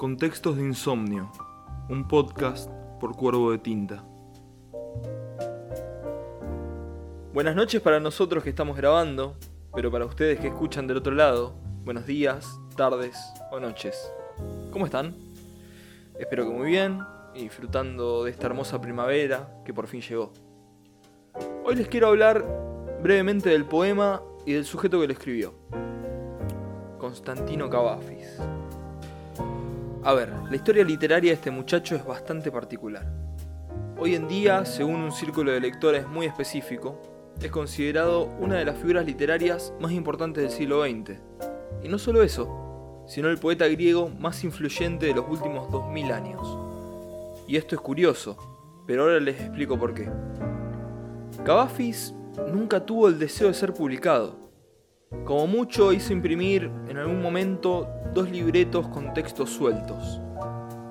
Contextos de Insomnio, un podcast por Cuervo de Tinta. Buenas noches para nosotros que estamos grabando, pero para ustedes que escuchan del otro lado, buenos días, tardes o noches. ¿Cómo están? Espero que muy bien y disfrutando de esta hermosa primavera que por fin llegó. Hoy les quiero hablar brevemente del poema y del sujeto que lo escribió. Constantino Cavafis. A ver, la historia literaria de este muchacho es bastante particular. Hoy en día, según un círculo de lectores muy específico, es considerado una de las figuras literarias más importantes del siglo XX. Y no solo eso, sino el poeta griego más influyente de los últimos 2000 años. Y esto es curioso, pero ahora les explico por qué. Cavafis nunca tuvo el deseo de ser publicado. Como mucho hizo imprimir en algún momento dos libretos con textos sueltos.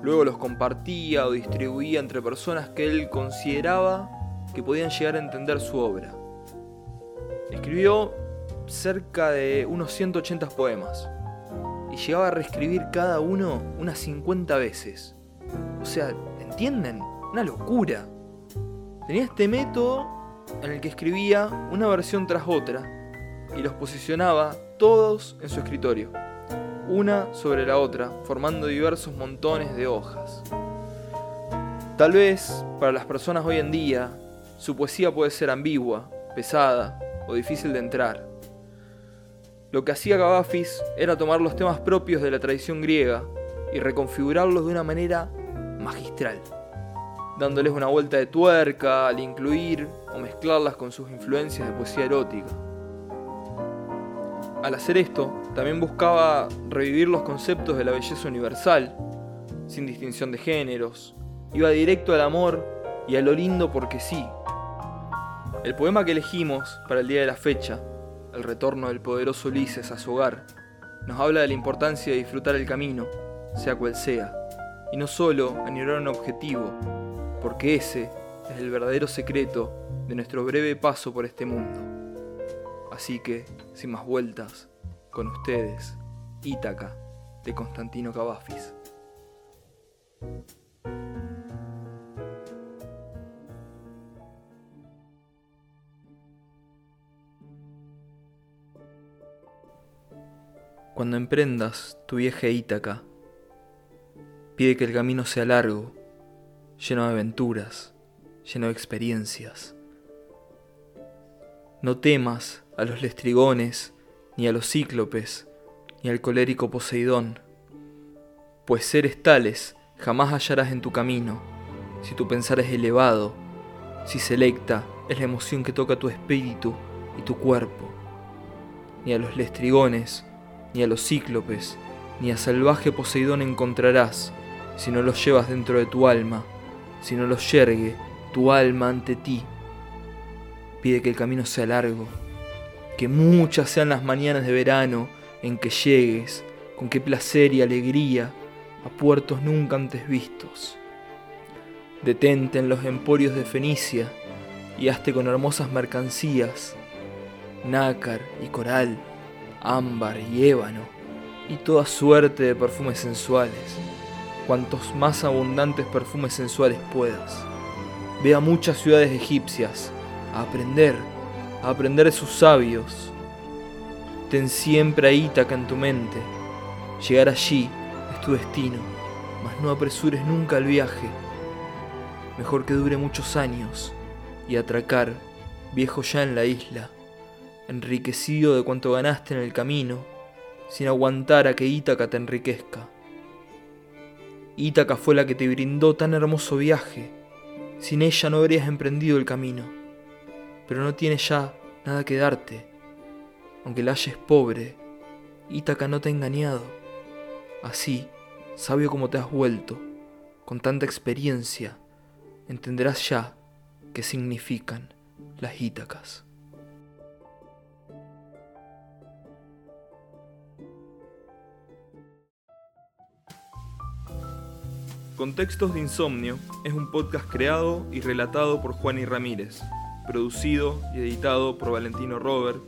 Luego los compartía o distribuía entre personas que él consideraba que podían llegar a entender su obra. Escribió cerca de unos 180 poemas y llegaba a reescribir cada uno unas 50 veces. O sea, ¿entienden? Una locura. Tenía este método en el que escribía una versión tras otra y los posicionaba todos en su escritorio, una sobre la otra, formando diversos montones de hojas. Tal vez, para las personas hoy en día, su poesía puede ser ambigua, pesada o difícil de entrar. Lo que hacía Cavafis era tomar los temas propios de la tradición griega y reconfigurarlos de una manera magistral, dándoles una vuelta de tuerca al incluir o mezclarlas con sus influencias de poesía erótica. Al hacer esto, también buscaba revivir los conceptos de la belleza universal, sin distinción de géneros, iba directo al amor y a lo lindo porque sí. El poema que elegimos para el día de la fecha, el retorno del poderoso Ulises a su hogar, nos habla de la importancia de disfrutar el camino, sea cual sea, y no solo anhelar un objetivo, porque ese es el verdadero secreto de nuestro breve paso por este mundo. Así que, sin más vueltas, con ustedes, Ítaca, de Constantino Cavafis. Cuando emprendas tu viaje Ítaca, pide que el camino sea largo, lleno de aventuras, lleno de experiencias. No temas a los lestrigones, ni a los cíclopes, ni al colérico Poseidón, pues seres tales jamás hallarás en tu camino, si tu pensar es elevado, si selecta es la emoción que toca tu espíritu y tu cuerpo, ni a los lestrigones, ni a los cíclopes, ni a salvaje Poseidón encontrarás, si no los llevas dentro de tu alma, si no los yergue tu alma ante ti. Pide que el camino sea largo, que muchas sean las mañanas de verano en que llegues, con qué placer y alegría, a puertos nunca antes vistos. Detente en los emporios de Fenicia y hazte con hermosas mercancías, nácar y coral, ámbar y ébano, y toda suerte de perfumes sensuales, cuantos más abundantes perfumes sensuales puedas. Ve a muchas ciudades egipcias a aprender, a aprender de sus sabios. Ten siempre a Ítaca en tu mente. Llegar allí es tu destino, mas no apresures nunca el viaje. Mejor que dure muchos años y atracar, viejo ya en la isla, enriquecido de cuanto ganaste en el camino, sin aguantar a que Ítaca te enriquezca. Ítaca fue la que te brindó tan hermoso viaje, sin ella no habrías emprendido el camino, pero no tiene ya nada que darte, aunque la halles pobre, Ítaca no te ha engañado. Así, sabio como te has vuelto, con tanta experiencia, entenderás ya qué significan las Ítacas. Contextos de Insomnio es un podcast creado y relatado por Juan y Ramírez, producido y editado por Valentino Robert.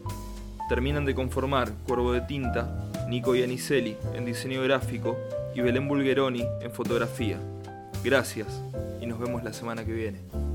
Terminan de conformar Cuervo de Tinta, Nico y Anicelli en diseño gráfico y Belén Bulgeroni en fotografía. Gracias y nos vemos la semana que viene.